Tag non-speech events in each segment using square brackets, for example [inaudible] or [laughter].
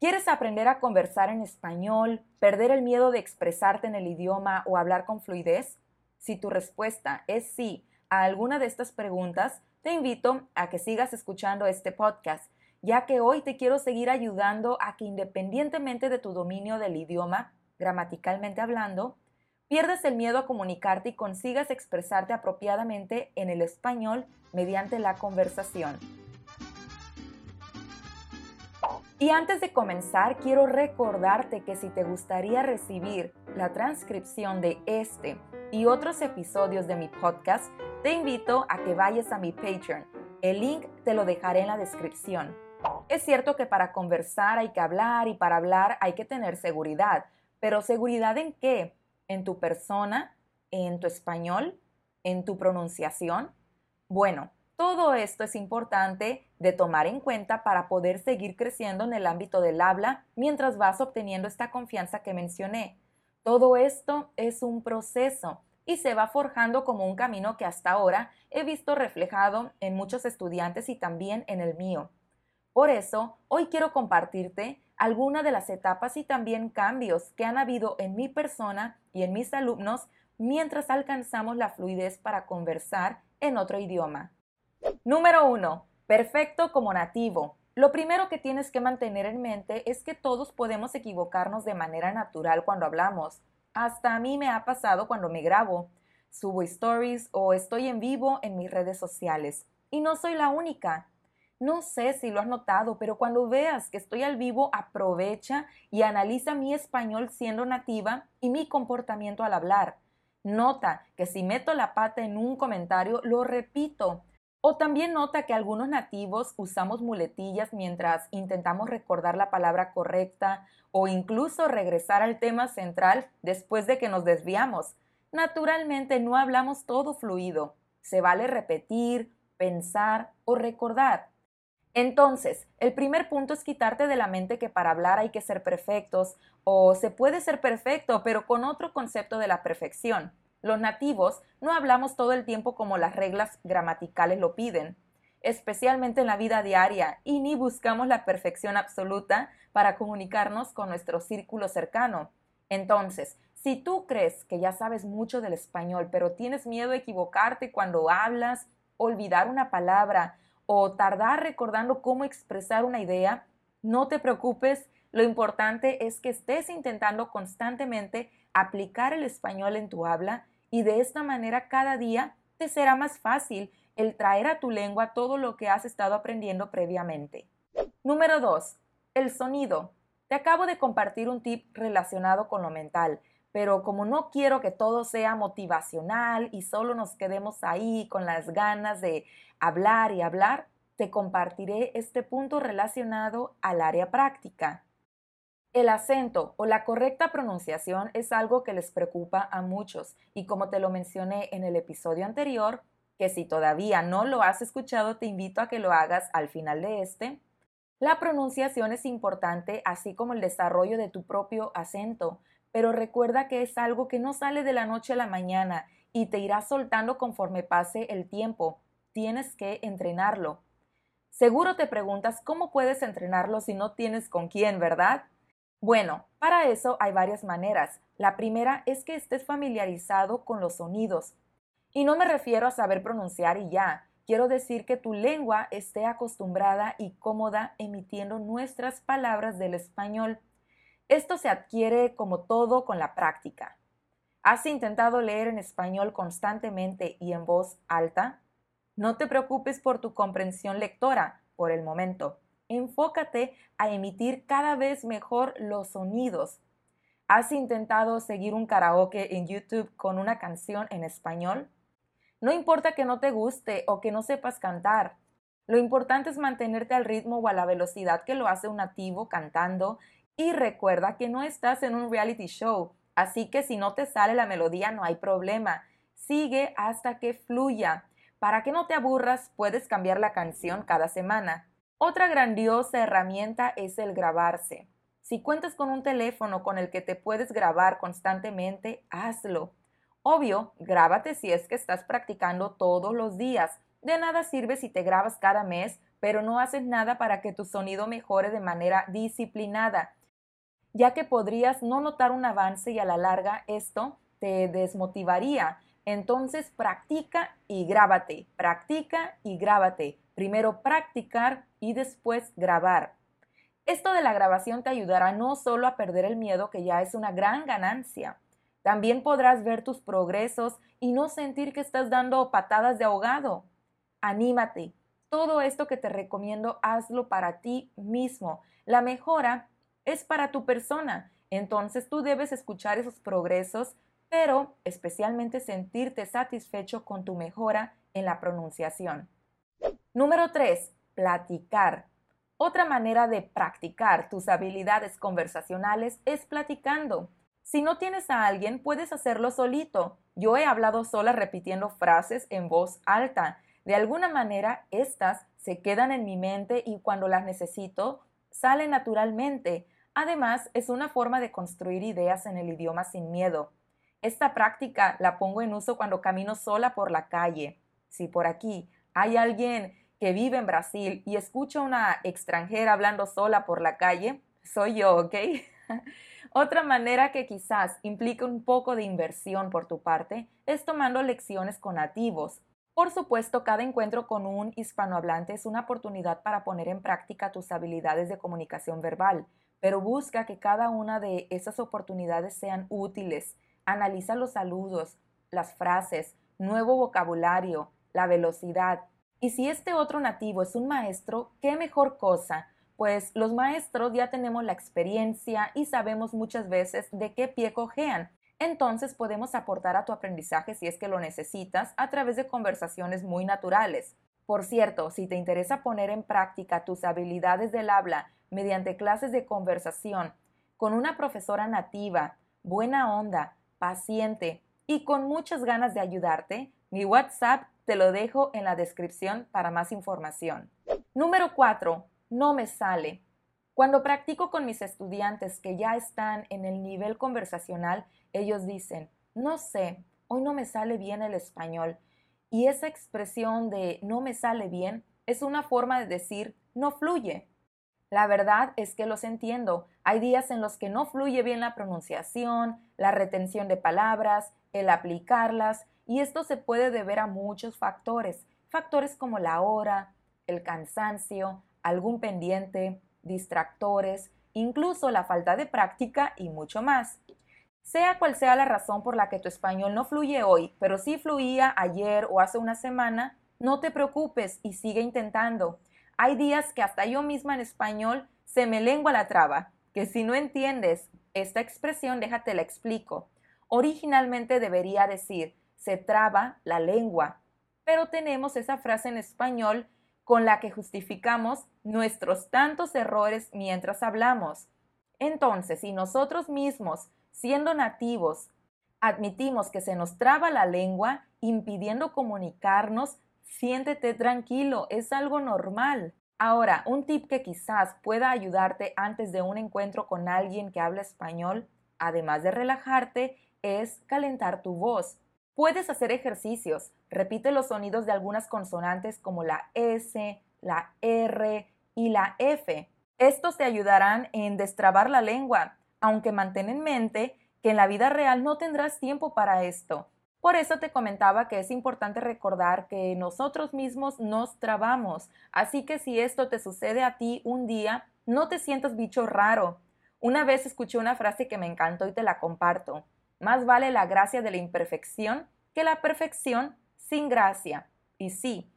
¿Quieres aprender a conversar en español, perder el miedo de expresarte en el idioma o hablar con fluidez? Si tu respuesta es sí a alguna de estas preguntas, te invito a que sigas escuchando este podcast, ya que hoy te quiero seguir ayudando a que independientemente de tu dominio del idioma, gramaticalmente hablando, pierdas el miedo a comunicarte y consigas expresarte apropiadamente en el español mediante la conversación. Y antes de comenzar, quiero recordarte que si te gustaría recibir la transcripción de este y otros episodios de mi podcast, te invito a que vayas a mi Patreon. El link te lo dejaré en la descripción. Es cierto que para conversar hay que hablar y para hablar hay que tener seguridad, pero seguridad en qué? ¿En tu persona? ¿En tu español? ¿En tu pronunciación? Bueno, todo esto es importante de tomar en cuenta para poder seguir creciendo en el ámbito del habla mientras vas obteniendo esta confianza que mencioné. Todo esto es un proceso y se va forjando como un camino que hasta ahora he visto reflejado en muchos estudiantes y también en el mío. Por eso, hoy quiero compartirte algunas de las etapas y también cambios que han habido en mi persona y en mis alumnos mientras alcanzamos la fluidez para conversar en otro idioma. Número 1. Perfecto como nativo. Lo primero que tienes que mantener en mente es que todos podemos equivocarnos de manera natural cuando hablamos. Hasta a mí me ha pasado cuando me grabo, subo stories o estoy en vivo en mis redes sociales. Y no soy la única. No sé si lo has notado, pero cuando veas que estoy al vivo, aprovecha y analiza mi español siendo nativa y mi comportamiento al hablar. Nota que si meto la pata en un comentario, lo repito o también nota que algunos nativos usamos muletillas mientras intentamos recordar la palabra correcta o incluso regresar al tema central después de que nos desviamos. Naturalmente no hablamos todo fluido. Se vale repetir, pensar o recordar. Entonces, el primer punto es quitarte de la mente que para hablar hay que ser perfectos o se puede ser perfecto pero con otro concepto de la perfección. Los nativos no hablamos todo el tiempo como las reglas gramaticales lo piden, especialmente en la vida diaria, y ni buscamos la perfección absoluta para comunicarnos con nuestro círculo cercano. Entonces, si tú crees que ya sabes mucho del español, pero tienes miedo de equivocarte cuando hablas, olvidar una palabra o tardar recordando cómo expresar una idea, no te preocupes, lo importante es que estés intentando constantemente aplicar el español en tu habla y de esta manera cada día te será más fácil el traer a tu lengua todo lo que has estado aprendiendo previamente. Número 2. El sonido. Te acabo de compartir un tip relacionado con lo mental, pero como no quiero que todo sea motivacional y solo nos quedemos ahí con las ganas de hablar y hablar, te compartiré este punto relacionado al área práctica. El acento o la correcta pronunciación es algo que les preocupa a muchos y como te lo mencioné en el episodio anterior, que si todavía no lo has escuchado te invito a que lo hagas al final de este, la pronunciación es importante así como el desarrollo de tu propio acento, pero recuerda que es algo que no sale de la noche a la mañana y te irá soltando conforme pase el tiempo. Tienes que entrenarlo. Seguro te preguntas cómo puedes entrenarlo si no tienes con quién, ¿verdad? Bueno, para eso hay varias maneras. La primera es que estés familiarizado con los sonidos. Y no me refiero a saber pronunciar y ya. Quiero decir que tu lengua esté acostumbrada y cómoda emitiendo nuestras palabras del español. Esto se adquiere como todo con la práctica. ¿Has intentado leer en español constantemente y en voz alta? No te preocupes por tu comprensión lectora por el momento. Enfócate a emitir cada vez mejor los sonidos. ¿Has intentado seguir un karaoke en YouTube con una canción en español? No importa que no te guste o que no sepas cantar. Lo importante es mantenerte al ritmo o a la velocidad que lo hace un nativo cantando y recuerda que no estás en un reality show, así que si no te sale la melodía no hay problema. Sigue hasta que fluya. Para que no te aburras, puedes cambiar la canción cada semana. Otra grandiosa herramienta es el grabarse. Si cuentas con un teléfono con el que te puedes grabar constantemente, hazlo. Obvio, grábate si es que estás practicando todos los días. De nada sirve si te grabas cada mes pero no haces nada para que tu sonido mejore de manera disciplinada, ya que podrías no notar un avance y a la larga esto te desmotivaría. Entonces practica y grábate, practica y grábate. Primero practicar y después grabar. Esto de la grabación te ayudará no solo a perder el miedo, que ya es una gran ganancia, también podrás ver tus progresos y no sentir que estás dando patadas de ahogado. Anímate. Todo esto que te recomiendo, hazlo para ti mismo. La mejora es para tu persona. Entonces tú debes escuchar esos progresos, pero especialmente sentirte satisfecho con tu mejora en la pronunciación. Número 3. Platicar. Otra manera de practicar tus habilidades conversacionales es platicando. Si no tienes a alguien, puedes hacerlo solito. Yo he hablado sola repitiendo frases en voz alta. De alguna manera, estas se quedan en mi mente y cuando las necesito, salen naturalmente. Además, es una forma de construir ideas en el idioma sin miedo. Esta práctica la pongo en uso cuando camino sola por la calle. Si por aquí hay alguien que vive en Brasil y escucha a una extranjera hablando sola por la calle, soy yo, ¿ok? [laughs] Otra manera que quizás implique un poco de inversión por tu parte es tomando lecciones con nativos. Por supuesto, cada encuentro con un hispanohablante es una oportunidad para poner en práctica tus habilidades de comunicación verbal, pero busca que cada una de esas oportunidades sean útiles. Analiza los saludos, las frases, nuevo vocabulario, la velocidad, y si este otro nativo es un maestro, qué mejor cosa, pues los maestros ya tenemos la experiencia y sabemos muchas veces de qué pie cojean. Entonces podemos aportar a tu aprendizaje si es que lo necesitas a través de conversaciones muy naturales. Por cierto, si te interesa poner en práctica tus habilidades del habla mediante clases de conversación con una profesora nativa, buena onda, paciente y con muchas ganas de ayudarte, mi WhatsApp te lo dejo en la descripción para más información. Número 4. No me sale. Cuando practico con mis estudiantes que ya están en el nivel conversacional, ellos dicen, no sé, hoy no me sale bien el español. Y esa expresión de no me sale bien es una forma de decir no fluye. La verdad es que los entiendo. Hay días en los que no fluye bien la pronunciación, la retención de palabras, el aplicarlas y esto se puede deber a muchos factores, factores como la hora, el cansancio, algún pendiente, distractores, incluso la falta de práctica y mucho más. Sea cual sea la razón por la que tu español no fluye hoy, pero sí fluía ayer o hace una semana, no te preocupes y sigue intentando. Hay días que hasta yo misma en español se me lengua la traba, que si no entiendes esta expresión, déjate la explico. Originalmente debería decir, se traba la lengua. Pero tenemos esa frase en español con la que justificamos nuestros tantos errores mientras hablamos. Entonces, si nosotros mismos, siendo nativos, admitimos que se nos traba la lengua, impidiendo comunicarnos, siéntete tranquilo, es algo normal. Ahora, un tip que quizás pueda ayudarte antes de un encuentro con alguien que habla español, además de relajarte, es calentar tu voz. Puedes hacer ejercicios. Repite los sonidos de algunas consonantes como la S, la R y la F. Estos te ayudarán en destrabar la lengua, aunque mantén en mente que en la vida real no tendrás tiempo para esto. Por eso te comentaba que es importante recordar que nosotros mismos nos trabamos, así que si esto te sucede a ti un día, no te sientas bicho raro. Una vez escuché una frase que me encantó y te la comparto. Más vale la gracia de la imperfección que la perfección sin gracia. Y sí,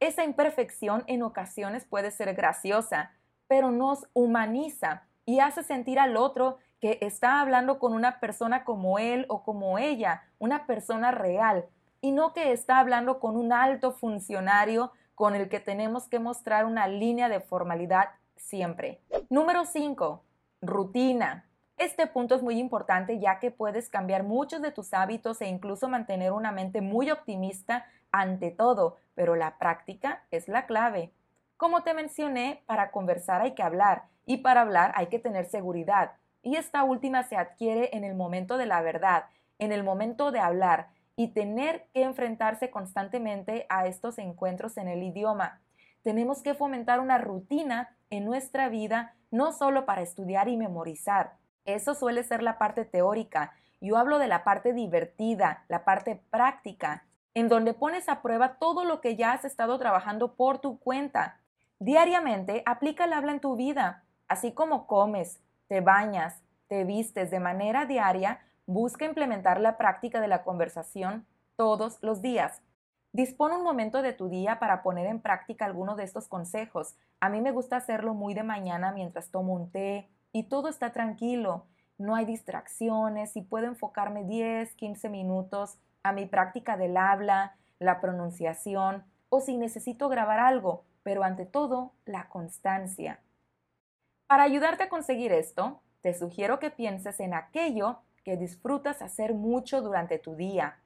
esa imperfección en ocasiones puede ser graciosa, pero nos humaniza y hace sentir al otro que está hablando con una persona como él o como ella, una persona real, y no que está hablando con un alto funcionario con el que tenemos que mostrar una línea de formalidad siempre. Número 5. Rutina. Este punto es muy importante ya que puedes cambiar muchos de tus hábitos e incluso mantener una mente muy optimista ante todo, pero la práctica es la clave. Como te mencioné, para conversar hay que hablar y para hablar hay que tener seguridad. Y esta última se adquiere en el momento de la verdad, en el momento de hablar y tener que enfrentarse constantemente a estos encuentros en el idioma. tenemos que fomentar una rutina en nuestra vida, no solo para estudiar y memorizar. Eso suele ser la parte teórica. Yo hablo de la parte divertida, la parte práctica, en donde pones a prueba todo lo que ya has estado trabajando por tu cuenta. Diariamente aplica el habla en tu vida, así como comes, te bañas, te vistes de manera diaria, busca implementar la práctica de la conversación todos los días. Dispone un momento de tu día para poner en práctica alguno de estos consejos. A mí me gusta hacerlo muy de mañana mientras tomo un té y todo está tranquilo. No hay distracciones y puedo enfocarme 10, 15 minutos a mi práctica del habla, la pronunciación o si necesito grabar algo, pero ante todo la constancia. Para ayudarte a conseguir esto, te sugiero que pienses en aquello que disfrutas hacer mucho durante tu día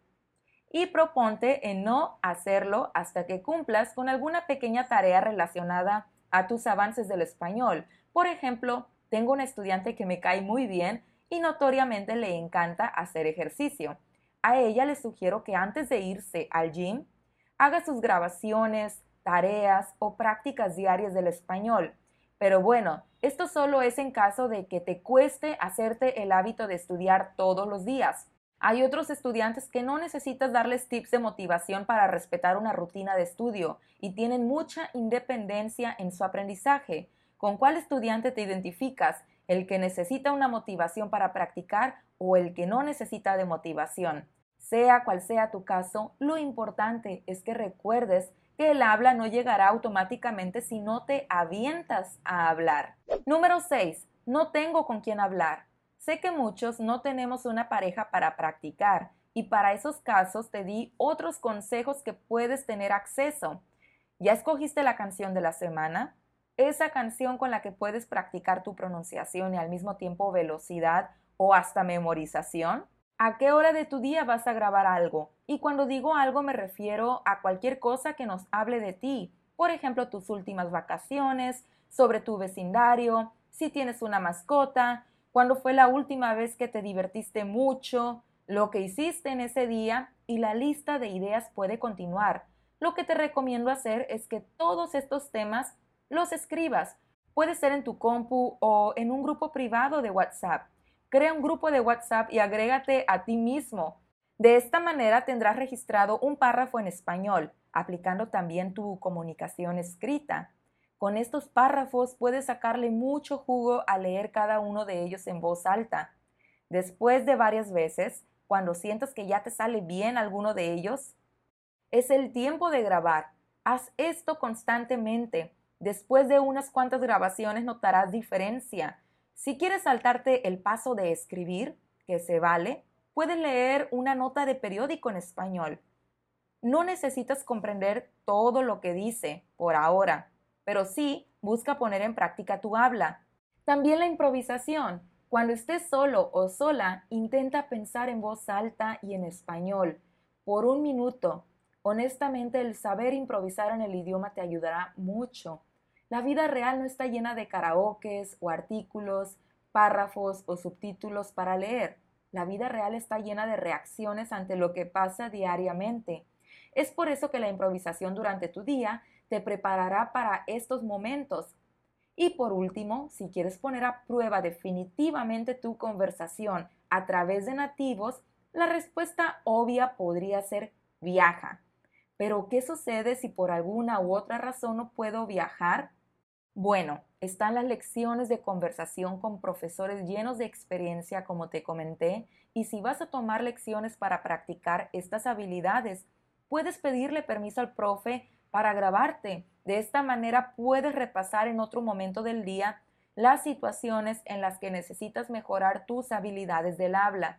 y proponte en no hacerlo hasta que cumplas con alguna pequeña tarea relacionada a tus avances del español. Por ejemplo, tengo una estudiante que me cae muy bien y notoriamente le encanta hacer ejercicio. A ella le sugiero que antes de irse al gym, haga sus grabaciones, tareas o prácticas diarias del español. Pero bueno, esto solo es en caso de que te cueste hacerte el hábito de estudiar todos los días. Hay otros estudiantes que no necesitas darles tips de motivación para respetar una rutina de estudio y tienen mucha independencia en su aprendizaje. ¿Con cuál estudiante te identificas? ¿El que necesita una motivación para practicar o el que no necesita de motivación? Sea cual sea tu caso, lo importante es que recuerdes que el habla no llegará automáticamente si no te avientas a hablar. Número 6. No tengo con quién hablar. Sé que muchos no tenemos una pareja para practicar y para esos casos te di otros consejos que puedes tener acceso. ¿Ya escogiste la canción de la semana? Esa canción con la que puedes practicar tu pronunciación y al mismo tiempo velocidad o hasta memorización. ¿A qué hora de tu día vas a grabar algo? Y cuando digo algo me refiero a cualquier cosa que nos hable de ti. Por ejemplo, tus últimas vacaciones, sobre tu vecindario, si tienes una mascota, cuándo fue la última vez que te divertiste mucho, lo que hiciste en ese día y la lista de ideas puede continuar. Lo que te recomiendo hacer es que todos estos temas los escribas. Puede ser en tu compu o en un grupo privado de WhatsApp. Crea un grupo de WhatsApp y agrégate a ti mismo. De esta manera tendrás registrado un párrafo en español, aplicando también tu comunicación escrita. Con estos párrafos puedes sacarle mucho jugo a leer cada uno de ellos en voz alta. Después de varias veces, cuando sientas que ya te sale bien alguno de ellos, es el tiempo de grabar. Haz esto constantemente. Después de unas cuantas grabaciones notarás diferencia. Si quieres saltarte el paso de escribir, que se vale, puedes leer una nota de periódico en español. No necesitas comprender todo lo que dice por ahora pero sí busca poner en práctica tu habla. También la improvisación. Cuando estés solo o sola, intenta pensar en voz alta y en español. Por un minuto. Honestamente, el saber improvisar en el idioma te ayudará mucho. La vida real no está llena de karaokes o artículos, párrafos o subtítulos para leer. La vida real está llena de reacciones ante lo que pasa diariamente. Es por eso que la improvisación durante tu día te preparará para estos momentos. Y por último, si quieres poner a prueba definitivamente tu conversación a través de nativos, la respuesta obvia podría ser viaja. Pero ¿qué sucede si por alguna u otra razón no puedo viajar? Bueno, están las lecciones de conversación con profesores llenos de experiencia, como te comenté, y si vas a tomar lecciones para practicar estas habilidades, puedes pedirle permiso al profe para grabarte. De esta manera puedes repasar en otro momento del día las situaciones en las que necesitas mejorar tus habilidades del habla.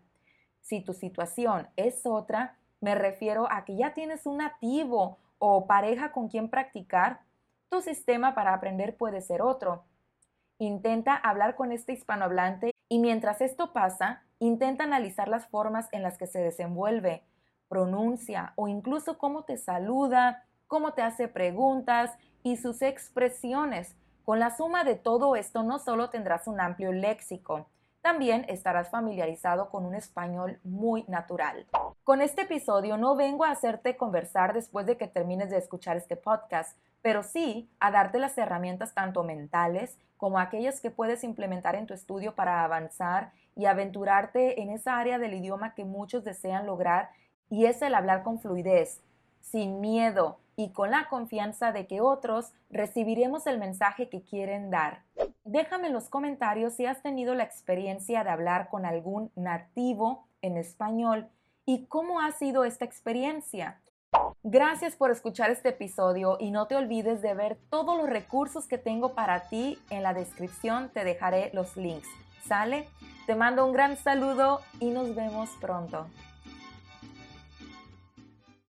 Si tu situación es otra, me refiero a que ya tienes un nativo o pareja con quien practicar, tu sistema para aprender puede ser otro. Intenta hablar con este hispanohablante y mientras esto pasa, intenta analizar las formas en las que se desenvuelve, pronuncia o incluso cómo te saluda, cómo te hace preguntas y sus expresiones. Con la suma de todo esto no solo tendrás un amplio léxico, También estarás familiarizado con un español muy natural. Con este episodio no vengo a hacerte conversar después de que termines de escuchar este podcast, pero sí a darte las herramientas tanto mentales como aquellas que puedes implementar en tu estudio para avanzar y aventurarte en esa área del idioma que muchos desean lograr y es el hablar con fluidez, sin miedo y con la confianza de que otros recibiremos el mensaje que quieren dar. Déjame en los comentarios si has tenido la experiencia de hablar con algún nativo en español y cómo ha sido esta experiencia. Gracias por escuchar este episodio y no te olvides de ver todos los recursos que tengo para ti. En la descripción te dejaré los links. ¿Sale? Te mando un gran saludo y nos vemos pronto.